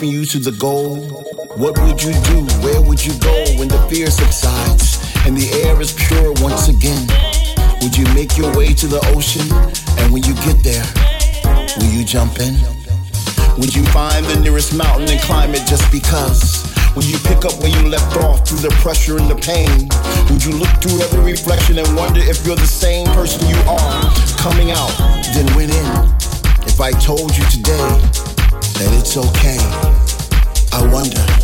helping you to the goal? What would you do? Where would you go when the fear subsides and the air is pure once again? Would you make your way to the ocean? And when you get there, will you jump in? Would you find the nearest mountain and climb it just because? Will you pick up where you left off through the pressure and the pain? Would you look through every reflection and wonder if you're the same person you are? Coming out, then went in. If I told you today that it's okay, I wonder.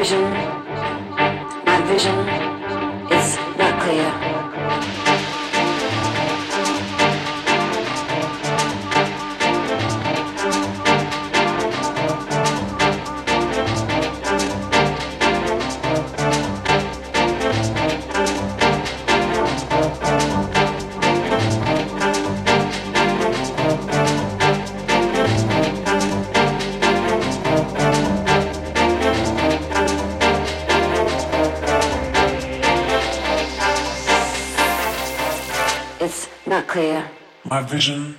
Vision my vision.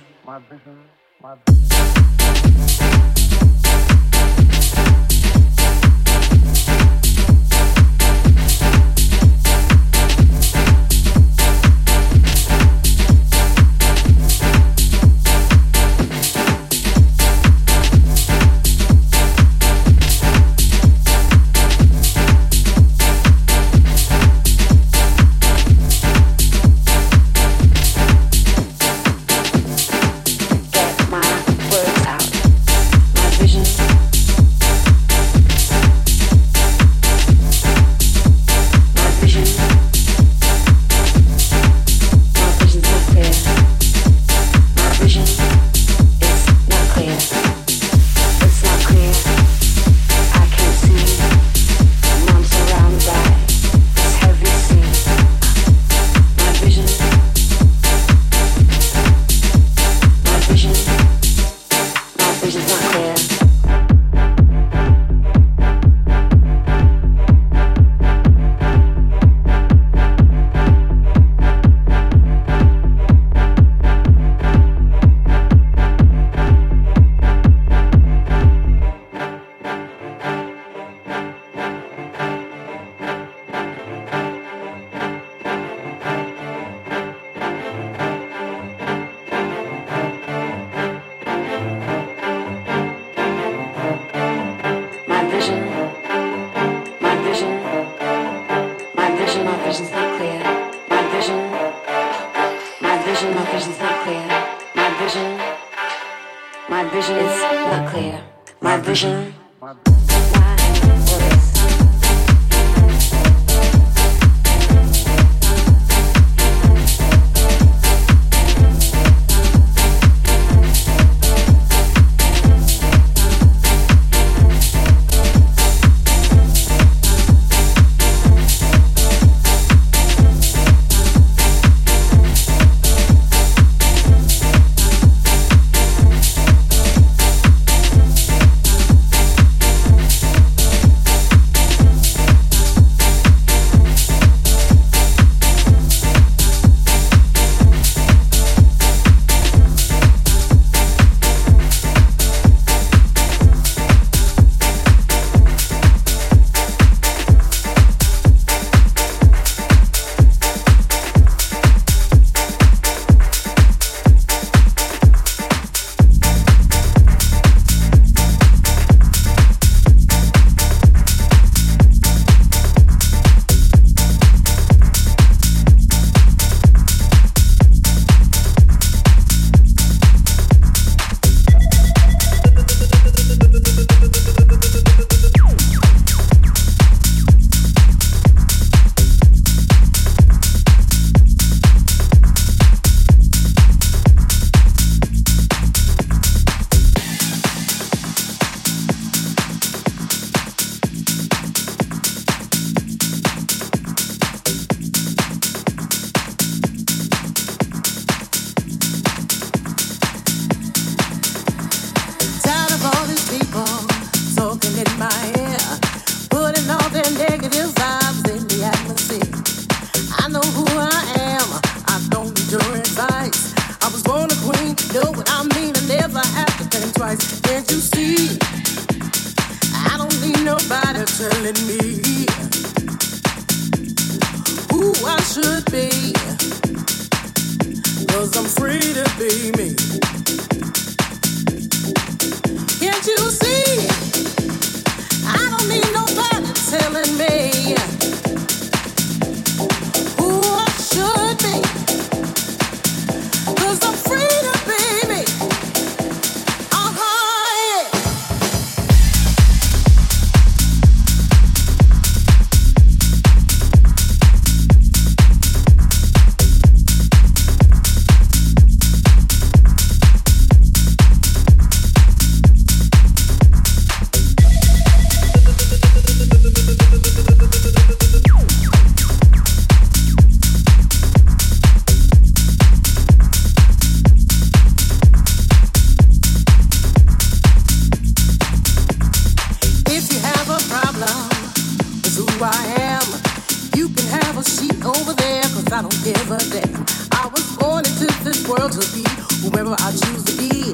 I was born into this world to be whoever I choose to be.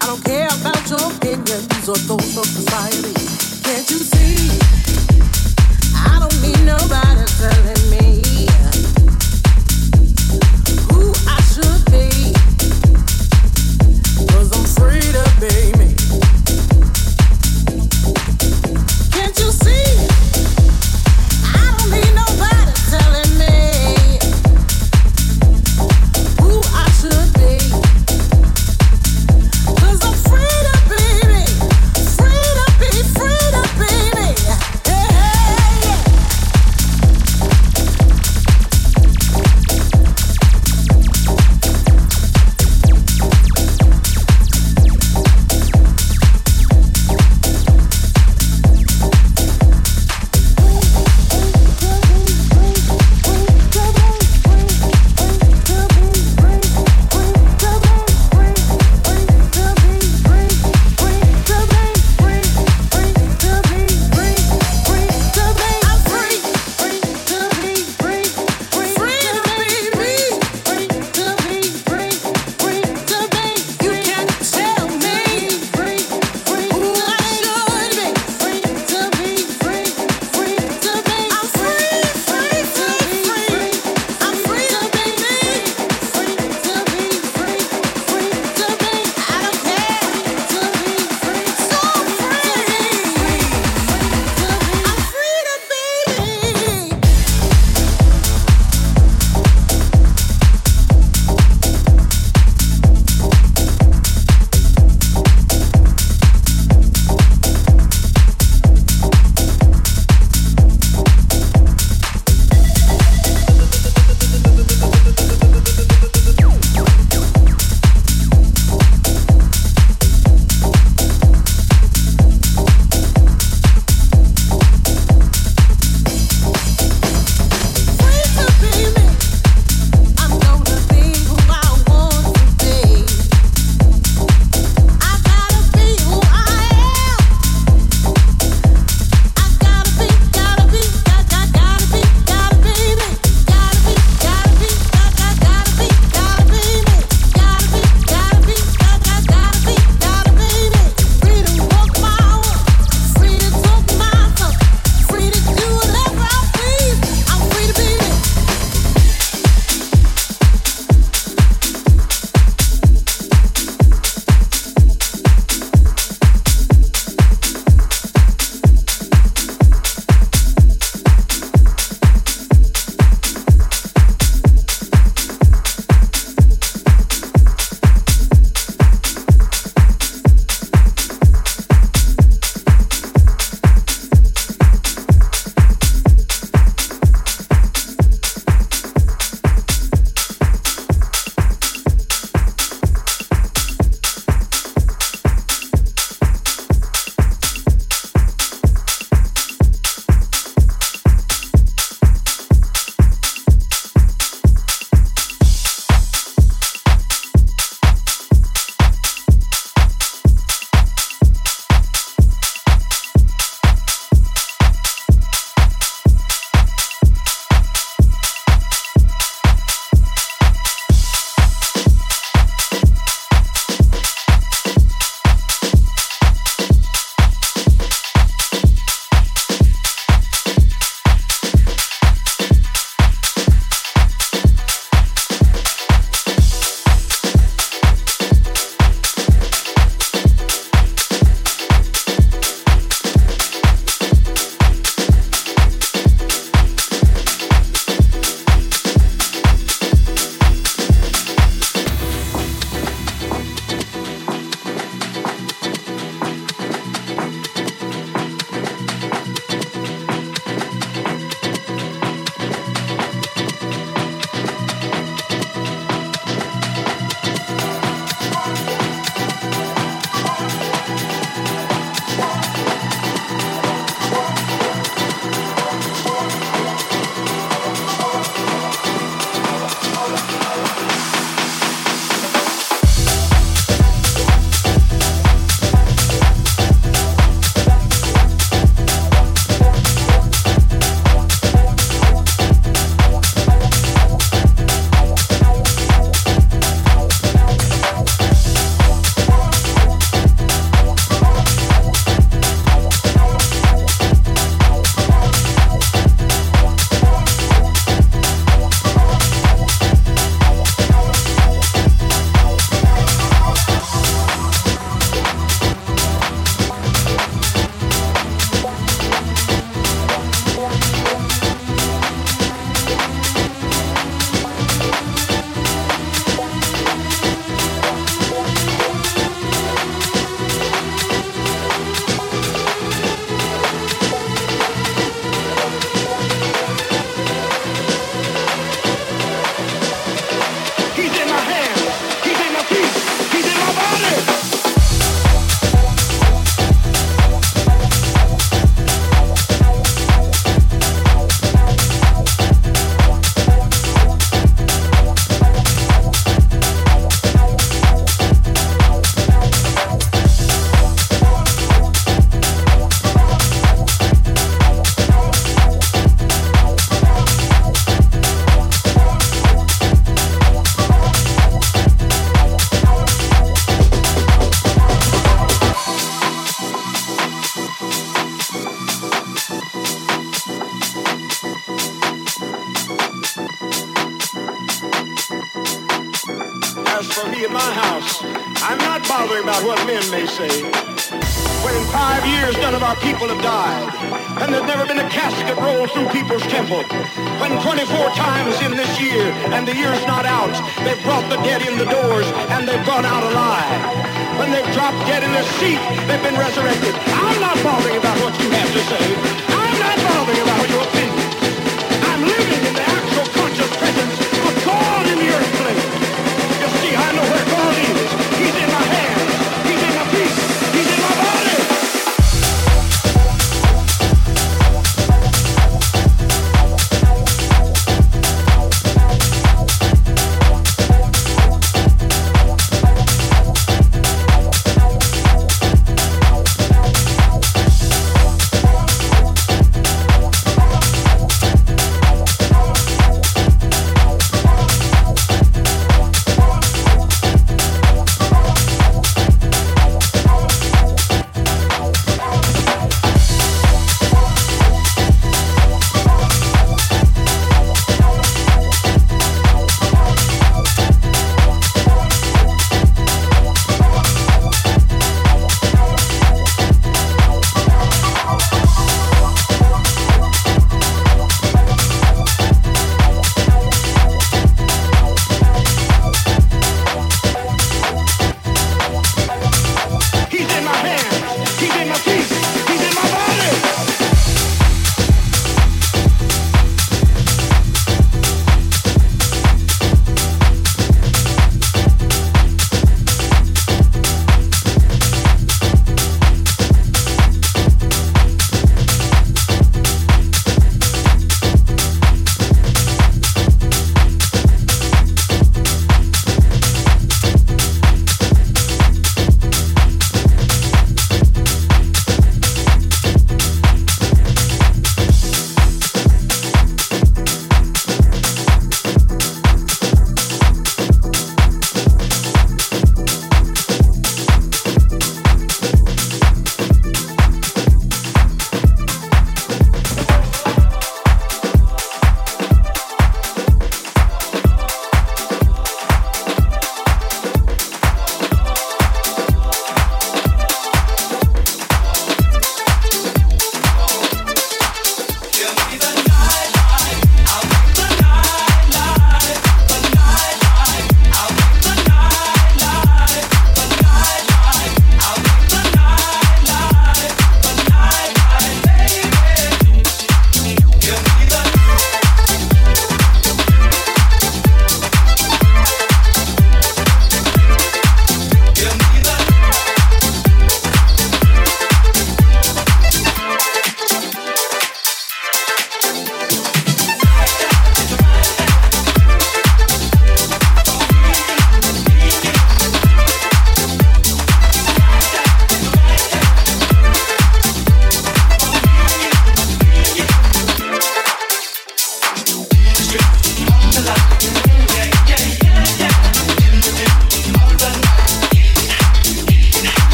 I don't care about your opinions or those of society. Can't you see? I don't need nobody telling me who I should be. I'm free to be.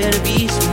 Here to be.